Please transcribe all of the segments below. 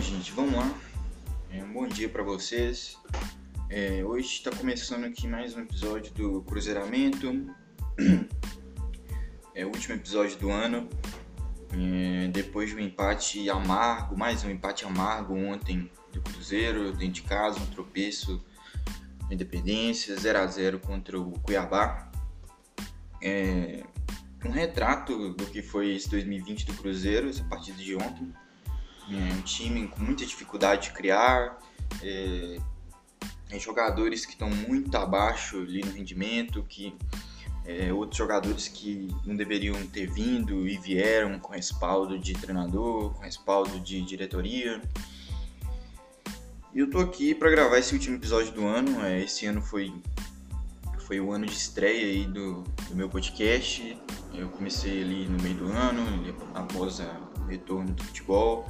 gente, vamos lá. É, um bom dia para vocês. É, hoje está começando aqui mais um episódio do Cruzeiramento. É o último episódio do ano. É, depois de um empate amargo, mais um empate amargo ontem do Cruzeiro, dentro de casa, um tropeço Independência, 0 a 0 contra o Cuiabá. É, um retrato do que foi esse 2020 do Cruzeiro, essa partida de ontem. É um time com muita dificuldade de criar, é, é jogadores que estão muito abaixo ali no rendimento, que é, outros jogadores que não deveriam ter vindo e vieram com respaldo de treinador, com respaldo de diretoria. E eu tô aqui para gravar esse último episódio do ano. É, esse ano foi foi o ano de estreia aí do, do meu podcast. Eu comecei ali no meio do ano, após o retorno do futebol.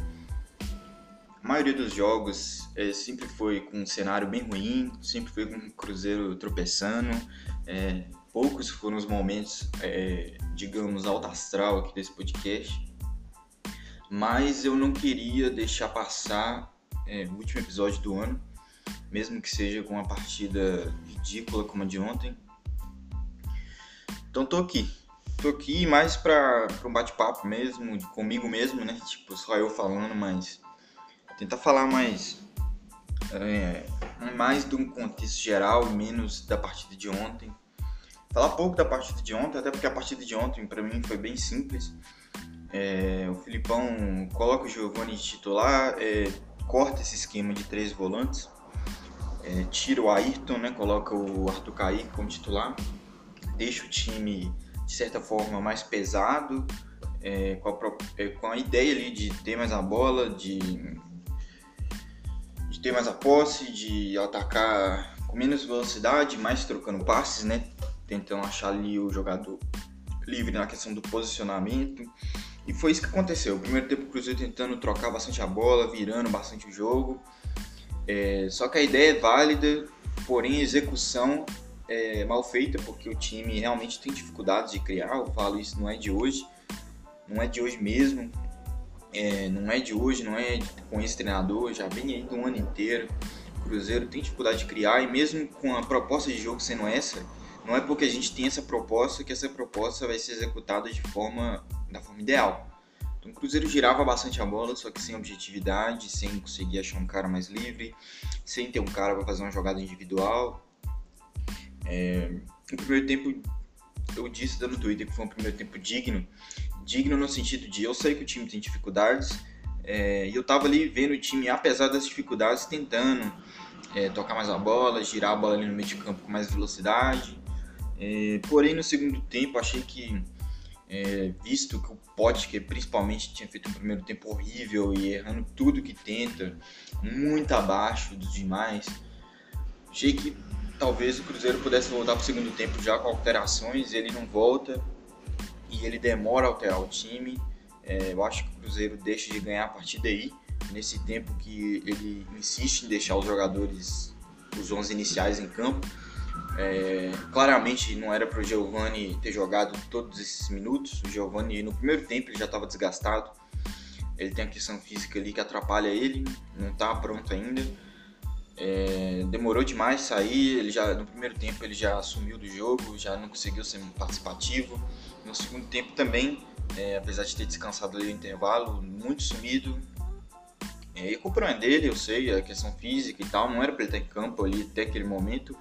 Maioria dos jogos é, sempre foi com um cenário bem ruim, sempre foi com o Cruzeiro tropeçando. É, poucos foram os momentos, é, digamos, alto astral aqui desse podcast. Mas eu não queria deixar passar é, o último episódio do ano, mesmo que seja com uma partida ridícula como a de ontem. Então tô aqui. Tô aqui mais para um bate-papo mesmo, comigo mesmo, né? Tipo, só eu falando, mas tentar falar mais é, mais de um contexto geral, menos da partida de ontem. Falar pouco da partida de ontem, até porque a partida de ontem para mim foi bem simples. É, o Filipão coloca o Giovanni de titular, é, corta esse esquema de três volantes, é, tira o Ayrton, né, coloca o Arthur Caí como titular, deixa o time de certa forma mais pesado, é, com, a, é, com, a, ideia ali de ter mais a bola, de de ter mais a posse, de atacar com menos velocidade, mais trocando passes, né? Tentando achar ali o jogador livre na questão do posicionamento. E foi isso que aconteceu. O primeiro tempo o Cruzeiro tentando trocar bastante a bola, virando bastante o jogo. É, só que a ideia é válida, porém execução é mal feita, porque o time realmente tem dificuldades de criar. Eu falo isso não é de hoje, não é de hoje mesmo é, não é de hoje, não é com esse treinador, já vem aí do ano inteiro. O Cruzeiro tem dificuldade de criar e mesmo com a proposta de jogo sendo essa, não é porque a gente tem essa proposta que essa proposta vai ser executada de forma da forma ideal. Então o Cruzeiro girava bastante a bola, só que sem objetividade, sem conseguir achar um cara mais livre, sem ter um cara para fazer uma jogada individual. É, no primeiro tempo, eu disse no Twitter que foi um primeiro tempo digno, digno no sentido de eu sei que o time tem dificuldades é, e eu tava ali vendo o time, apesar das dificuldades, tentando é, tocar mais a bola, girar a bola ali no meio de campo com mais velocidade. É, porém, no segundo tempo, achei que, é, visto que o Potker principalmente tinha feito um primeiro tempo horrível e errando tudo que tenta, muito abaixo dos demais, achei que talvez o Cruzeiro pudesse voltar para o segundo tempo já com alterações, ele não volta e ele demora a alterar o time. É, eu acho que o Cruzeiro deixa de ganhar a partir daí, nesse tempo que ele insiste em deixar os jogadores, os 11 iniciais em campo. É, claramente não era para o Giovani ter jogado todos esses minutos. O Giovani no primeiro tempo ele já estava desgastado. Ele tem a questão física ali que atrapalha ele, não está pronto ainda. É, demorou demais sair, ele já no primeiro tempo ele já sumiu do jogo, já não conseguiu ser participativo. No segundo tempo também, é, apesar de ter descansado ali no intervalo, muito sumido. É, e a culpa não é dele, eu sei, a questão física e tal, não era para ele estar em campo ali até aquele momento.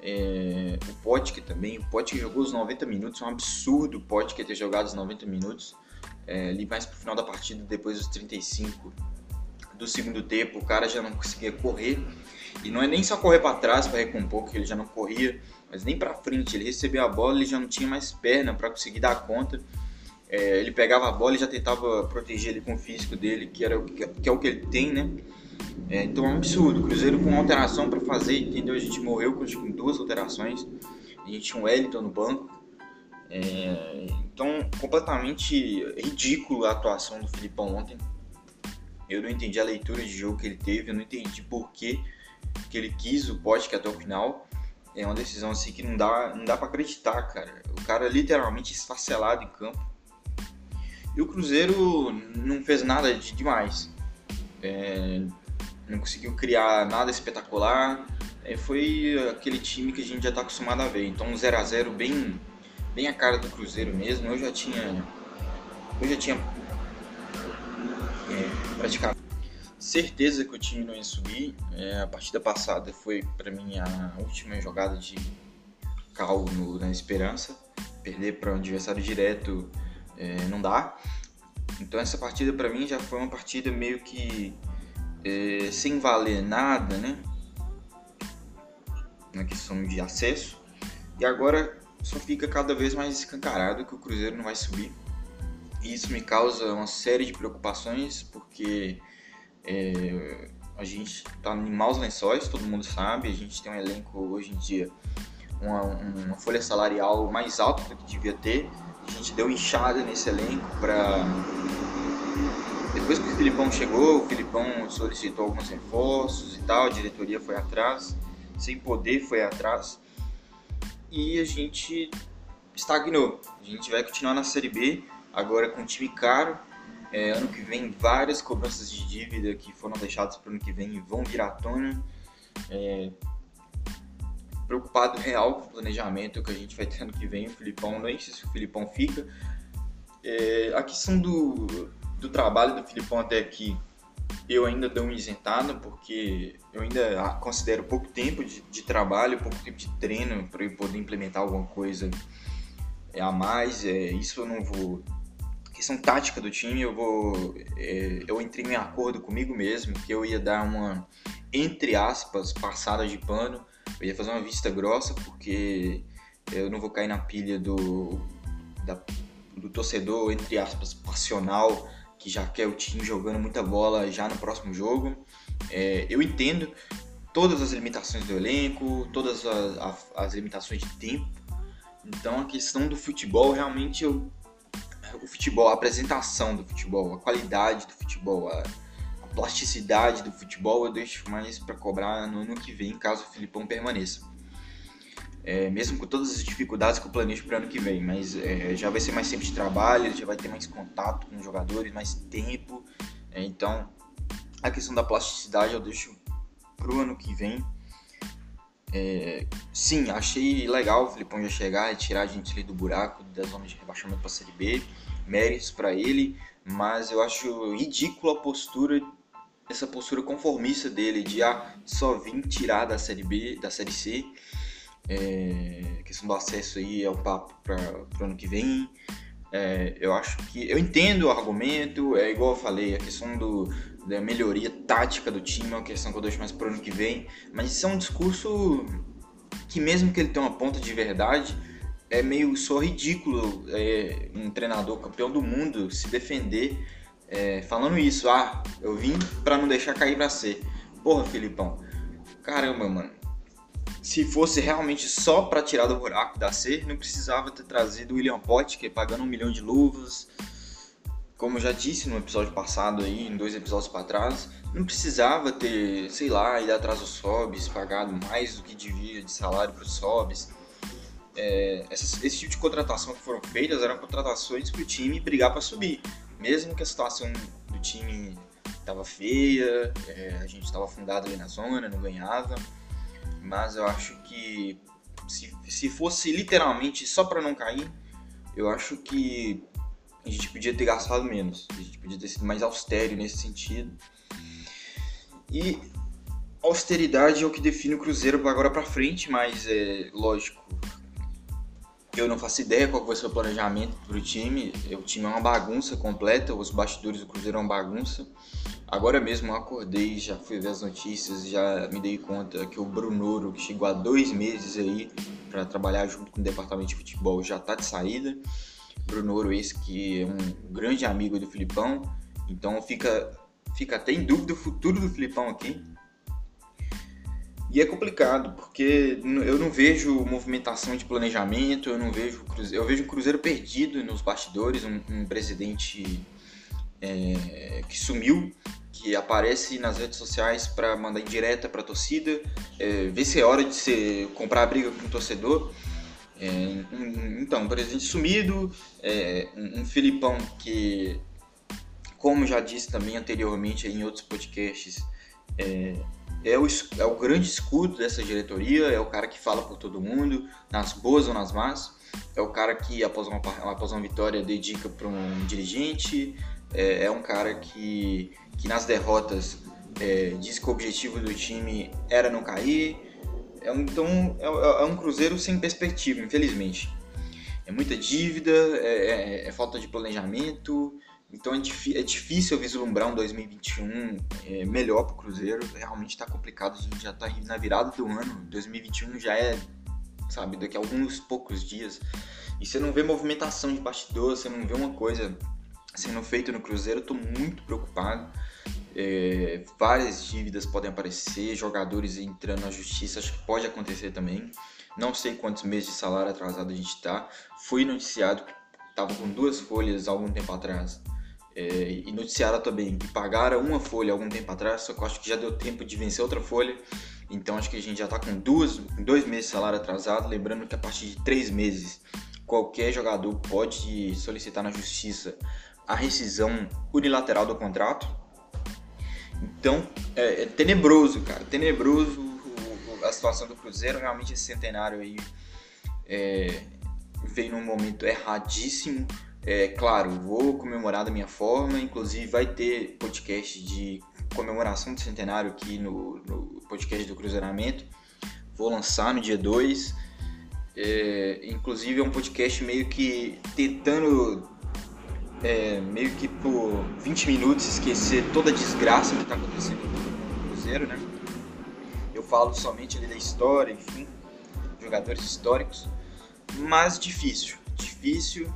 É, o Potker também, o Potker jogou os 90 minutos, é um absurdo o Potker ter jogado os 90 minutos. É, ali mais pro final da partida, depois dos 35 do segundo tempo, o cara já não conseguia correr. E não é nem só correr para trás para recompor, porque ele já não corria, mas nem para frente. Ele recebeu a bola, ele já não tinha mais perna para conseguir dar conta. É, ele pegava a bola e já tentava proteger ele com o físico dele, que, era o que, é o que ele tem, né? É, então é um absurdo. Cruzeiro com uma alteração para fazer, entendeu? A gente morreu com, com duas alterações. A gente tinha um Wellington no banco. É, então, completamente ridículo a atuação do Filipão ontem. Eu não entendi a leitura de jogo que ele teve, eu não entendi por que, que ele quis o pote até o final. É uma decisão assim que não dá, não dá para acreditar, cara. O cara literalmente esfacelado em campo. E o Cruzeiro não fez nada de demais. é, não conseguiu criar nada espetacular. É, foi aquele time que a gente já está acostumado a ver. Então um 0 a 0 bem, bem a cara do Cruzeiro mesmo. Eu já tinha, eu já tinha é, certeza que o time não ia subir. É, a partida passada foi para mim a última jogada de cal na esperança. Perder para um adversário direto é, não dá. Então essa partida para mim já foi uma partida meio que é, sem valer nada, né? Na questão de acesso. E agora só fica cada vez mais escancarado que o Cruzeiro não vai subir. E isso me causa uma série de preocupações, porque é, a gente está em maus lençóis, todo mundo sabe. A gente tem um elenco hoje em dia, uma, uma folha salarial mais alta do que devia ter. A gente deu inchada nesse elenco para. Depois que o Filipão chegou, o Filipão solicitou alguns reforços e tal, a diretoria foi atrás, sem poder foi atrás. E a gente estagnou. A gente vai continuar na Série B, agora com um time caro, é, ano que vem, várias cobranças de dívida que foram deixadas para o ano que vem vão vir à tona. É, preocupado real com o planejamento que a gente vai ter ano que vem. O Filipão, nem sei se o Filipão fica. É, a questão do, do trabalho do Filipão até aqui, eu ainda dou um isentado, porque eu ainda considero pouco tempo de, de trabalho, pouco tempo de treino para eu poder implementar alguma coisa a mais. É, isso eu não vou questão tática do time, eu vou. É, eu entrei em acordo comigo mesmo que eu ia dar uma, entre aspas, passada de pano. Eu ia fazer uma vista grossa, porque eu não vou cair na pilha do, da, do torcedor, entre aspas, passional, que já quer o time jogando muita bola já no próximo jogo. É, eu entendo todas as limitações do elenco, todas as, as limitações de tempo. Então a questão do futebol realmente eu o futebol, a apresentação do futebol, a qualidade do futebol, a, a plasticidade do futebol, eu deixo mais para cobrar no ano que vem, caso o Filipão permaneça. É, mesmo com todas as dificuldades que eu planejo para o ano que vem, mas é, já vai ser mais tempo de trabalho, já vai ter mais contato com os jogadores, mais tempo. É, então, a questão da plasticidade eu deixo para o ano que vem. É, sim, achei legal o Filipão já chegar e tirar a gente ali do buraco da zona de rebaixamento para a Série B méritos para ele, mas eu acho ridícula a postura, essa postura conformista dele de ah, só vir tirar da série B, da série C. É, questão do acesso aí é um papo para o ano que vem. É, eu acho que eu entendo o argumento, é igual eu falei, a questão do, da melhoria tática do time é uma questão que eu deixo mais para o ano que vem, mas isso é um discurso que mesmo que ele tenha uma ponta de verdade, é meio só ridículo é, um treinador campeão do mundo se defender é, falando isso. Ah, eu vim para não deixar cair pra ser. Porra, Filipão. Caramba, mano. Se fosse realmente só para tirar do buraco da C, não precisava ter trazido o William Potker pagando um milhão de luvas. Como eu já disse no episódio passado aí, em dois episódios para trás, não precisava ter, sei lá, ido atrás dos Sobs, pagado mais do que devia de salário para os Sobs é, essas, esse tipo de contratação que foram feitas eram contratações para o time brigar para subir. Mesmo que a situação do time estava feia, é, a gente estava afundado ali na zona, não ganhava. Mas eu acho que se, se fosse literalmente só para não cair, eu acho que a gente podia ter gastado menos. A gente podia ter sido mais austero nesse sentido. E austeridade é o que define o Cruzeiro agora para frente, mas é lógico, eu não faço ideia qual vai ser o planejamento para o time. O time é uma bagunça completa, os bastidores do Cruzeiro é uma bagunça. Agora mesmo eu acordei, já fui ver as notícias, já me dei conta que o Brunoro, que chegou há dois meses aí para trabalhar junto com o departamento de futebol, já está de saída. Brunoro, esse que é um grande amigo do Filipão, então fica, fica até em dúvida o futuro do Filipão aqui. E é complicado, porque eu não vejo movimentação de planejamento, eu não vejo eu vejo um Cruzeiro perdido nos bastidores, um, um presidente é, que sumiu, que aparece nas redes sociais para mandar indireta para a torcida, é, ver se é hora de ser, comprar a briga com o torcedor. É, então, um presidente sumido, é, um, um Filipão que como já disse também anteriormente em outros podcasts, é, é, o, é o grande escudo dessa diretoria, é o cara que fala por todo mundo, nas boas ou nas más, é o cara que após uma, após uma vitória dedica para um dirigente, é, é, um cara que, que nas derrotas é, diz que o objetivo do time era não cair, é um, então é, é, um Cruzeiro sem perspectiva, infelizmente. É muita dívida, é, é, é falta de planejamento, então é, é, difícil vislumbrar um 2021 é, melhor para o Cruzeiro. Realmente está complicado, a gente já está na virada do ano. 2021 já é, sabe, daqui a alguns poucos dias. E você não vê movimentação de bastidor, você não vê uma coisa sendo feita no Cruzeiro. Eu estou muito preocupado. É, várias dívidas podem aparecer, jogadores entrando na justiça, acho que pode acontecer também. Não sei quantos meses de salário atrasado a gente está. Foi noticiado que estava com duas folhas há algum tempo atrás. É, e noticiaram também que pagaram uma folha algum tempo atrás, só que eu acho que já deu tempo de vencer outra folha. Então acho que a gente já está com duas, dois meses de salário atrasado. Lembrando que a partir de três meses qualquer jogador pode solicitar na justiça a rescisão unilateral do contrato. Então, é, é tenebroso, cara. Tenebroso a situação do Cruzeiro. Realmente esse centenário aí é, veio num momento erradíssimo. É claro, vou comemorar da minha forma. Inclusive, vai ter podcast de comemoração do centenário aqui no, no podcast do Cruzeiramento. Vou lançar no dia 2. É, inclusive, é um podcast meio que tentando é, meio que por 20 minutos esquecer toda a desgraça que está acontecendo no Cruzeiro, né? Eu falo somente ali da história, enfim, jogadores históricos, mas difícil, difícil,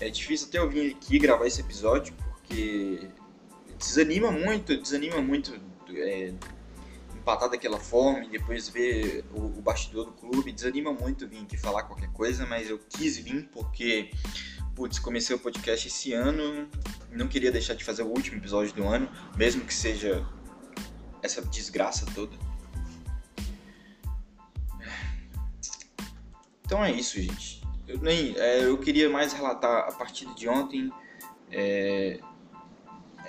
é difícil até eu vir aqui gravar esse episódio porque desanima muito, desanima muito é, empatar daquela forma e depois ver o, o bastidor do clube, desanima muito vir aqui falar qualquer coisa, mas eu quis vir porque putz, comecei o podcast esse ano, não queria deixar de fazer o último episódio do ano, mesmo que seja essa desgraça toda. Então é isso, gente. Eu, nem, é, eu queria mais relatar a partida de ontem, é,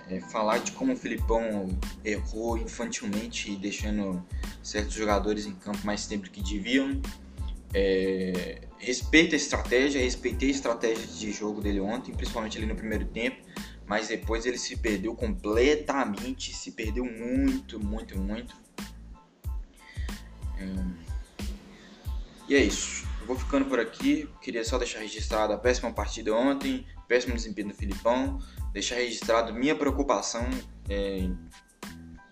é, falar de como o Filipão errou infantilmente, deixando certos jogadores em campo mais tempo que deviam. É, respeito a estratégia, respeitei a estratégia de jogo dele ontem, principalmente ali no primeiro tempo, mas depois ele se perdeu completamente, se perdeu muito, muito, muito. É, e é isso. Eu vou ficando por aqui. Queria só deixar registrado a péssima partida ontem, péssimo desempenho do Filipão, deixar registrado minha preocupação é,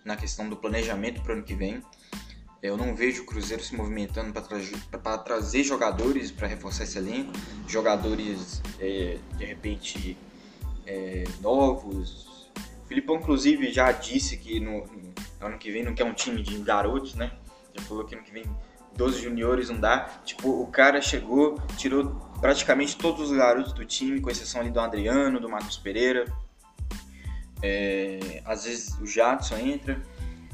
na questão do planejamento para o ano que vem. Eu não vejo o Cruzeiro se movimentando para trazer jogadores para reforçar esse elenco, jogadores é, de repente é, novos. O Filipão, inclusive, já disse que no, no, ano que vem não quer um time de garotos, né? Já falou que ano que vem 12 juniores não dá. Tipo, o cara chegou, tirou praticamente todos os garotos do time, com exceção ali do Adriano, do Marcos Pereira. É, às vezes o Jadson entra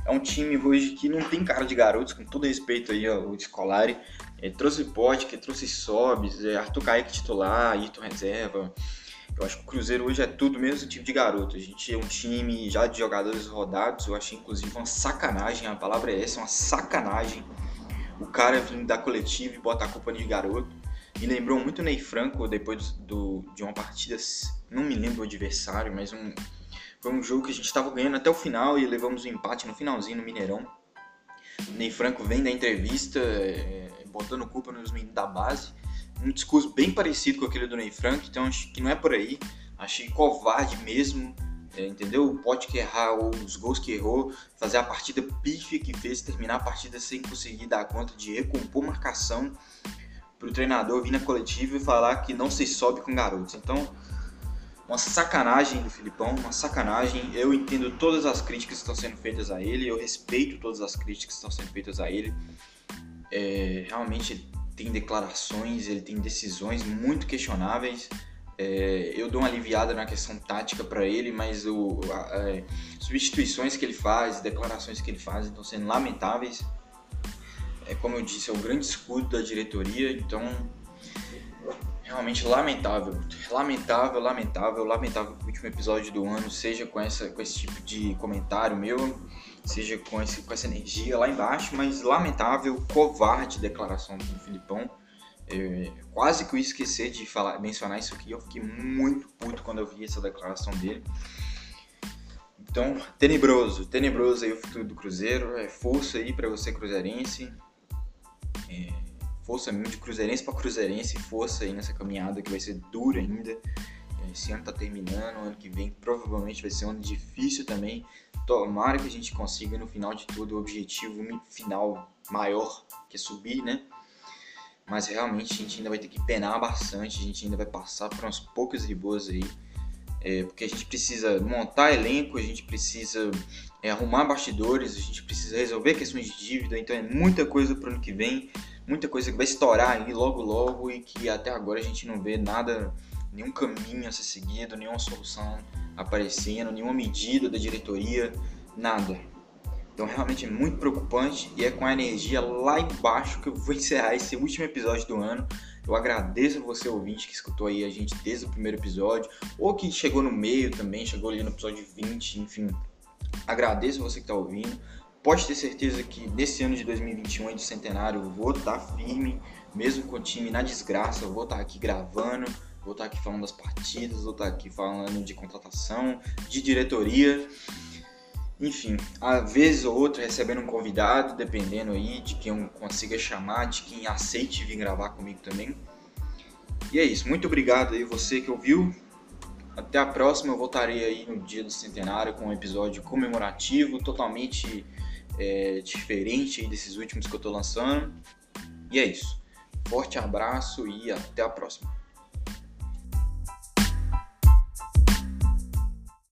é um time hoje que não tem cara de garotos, com todo respeito aí ao Scolari. É, trouxe que trouxe Sobs, é, Arthur Kaique titular, Ayrton reserva. Eu acho que o Cruzeiro hoje é tudo menos um time de garoto. A gente é um time já de jogadores rodados. Eu achei inclusive uma sacanagem, a palavra é essa, uma sacanagem. O cara vir da coletiva e botar a culpa de garoto. Me lembrou muito o Ney Franco depois do, de uma partida, não me lembro o adversário, mas um, foi um jogo que a gente estava ganhando até o final e levamos o um empate no finalzinho no Mineirão. O Ney Franco vem da entrevista é, botando culpa nos meninos da base. Um discurso bem parecido com aquele do Ney Franco, então acho que não é por aí. Achei covarde mesmo, é, entendeu? O pote que errar ou os gols que errou, fazer a partida pífia que fez, terminar a partida sem conseguir dar conta de recompor marcação para o treinador vir na coletiva e falar que não se sobe com garotos. Então, uma sacanagem do Filipão, uma sacanagem. Eu entendo todas as críticas que estão sendo feitas a ele, eu respeito todas as críticas que estão sendo feitas a ele. É, realmente ele tem declarações, ele tem decisões muito questionáveis. É, eu dou uma aliviada na questão tática para ele, mas o, a, é, substituições que ele faz, declarações que ele faz estão sendo lamentáveis. É, como eu disse, é o grande escudo da diretoria, então realmente lamentável. Lamentável, lamentável, lamentável que o último episódio do ano seja com, essa, com esse tipo de comentário meu, seja com, esse, com essa energia lá embaixo, mas lamentável, covarde declaração do Filipão. É, quase que eu esqueci de falar, mencionar isso aqui, eu fiquei muito puto quando eu vi essa declaração dele. Então, tenebroso, tenebroso aí o futuro do Cruzeiro, é força aí para você cruzeirense. É, força mesmo de cruzeirense para cruzeirense, força aí nessa caminhada que vai ser dura ainda. Esse ano tá terminando, ano que vem provavelmente vai ser um ano difícil também. Tomara que a gente consiga no final de tudo o objetivo final maior, que é subir, né? Mas realmente a gente ainda vai ter que penar bastante, a gente ainda vai passar por umas poucas ribos aí. É, porque a gente precisa montar elenco, a gente precisa é, arrumar bastidores, a gente precisa resolver questões de dívida, então é muita coisa para o ano que vem muita coisa que vai estourar aí logo logo e que até agora a gente não vê nada, nenhum caminho a ser seguido, nenhuma solução aparecendo, nenhuma medida da diretoria, nada. Então realmente é muito preocupante e é com a energia lá embaixo que eu vou encerrar esse último episódio do ano. Eu agradeço a você ouvinte que escutou aí a gente desde o primeiro episódio ou que chegou no meio também, chegou ali no episódio 20, enfim. Agradeço você que está ouvindo pode ter certeza que nesse ano de 2021 aí do centenário eu vou estar tá firme, mesmo com o time na desgraça, eu vou estar tá aqui gravando, vou estar tá aqui falando das partidas, vou estar aqui falando de contratação, de diretoria. Enfim, a vez ou outra recebendo um convidado, dependendo aí de quem eu consiga chamar, de quem aceite vir gravar comigo também. E é isso, muito obrigado aí você que ouviu. Até a próxima, eu voltarei aí no dia do centenário com um episódio comemorativo, totalmente é, diferente desses últimos que eu estou lançando. E é isso. Forte abraço e até a próxima.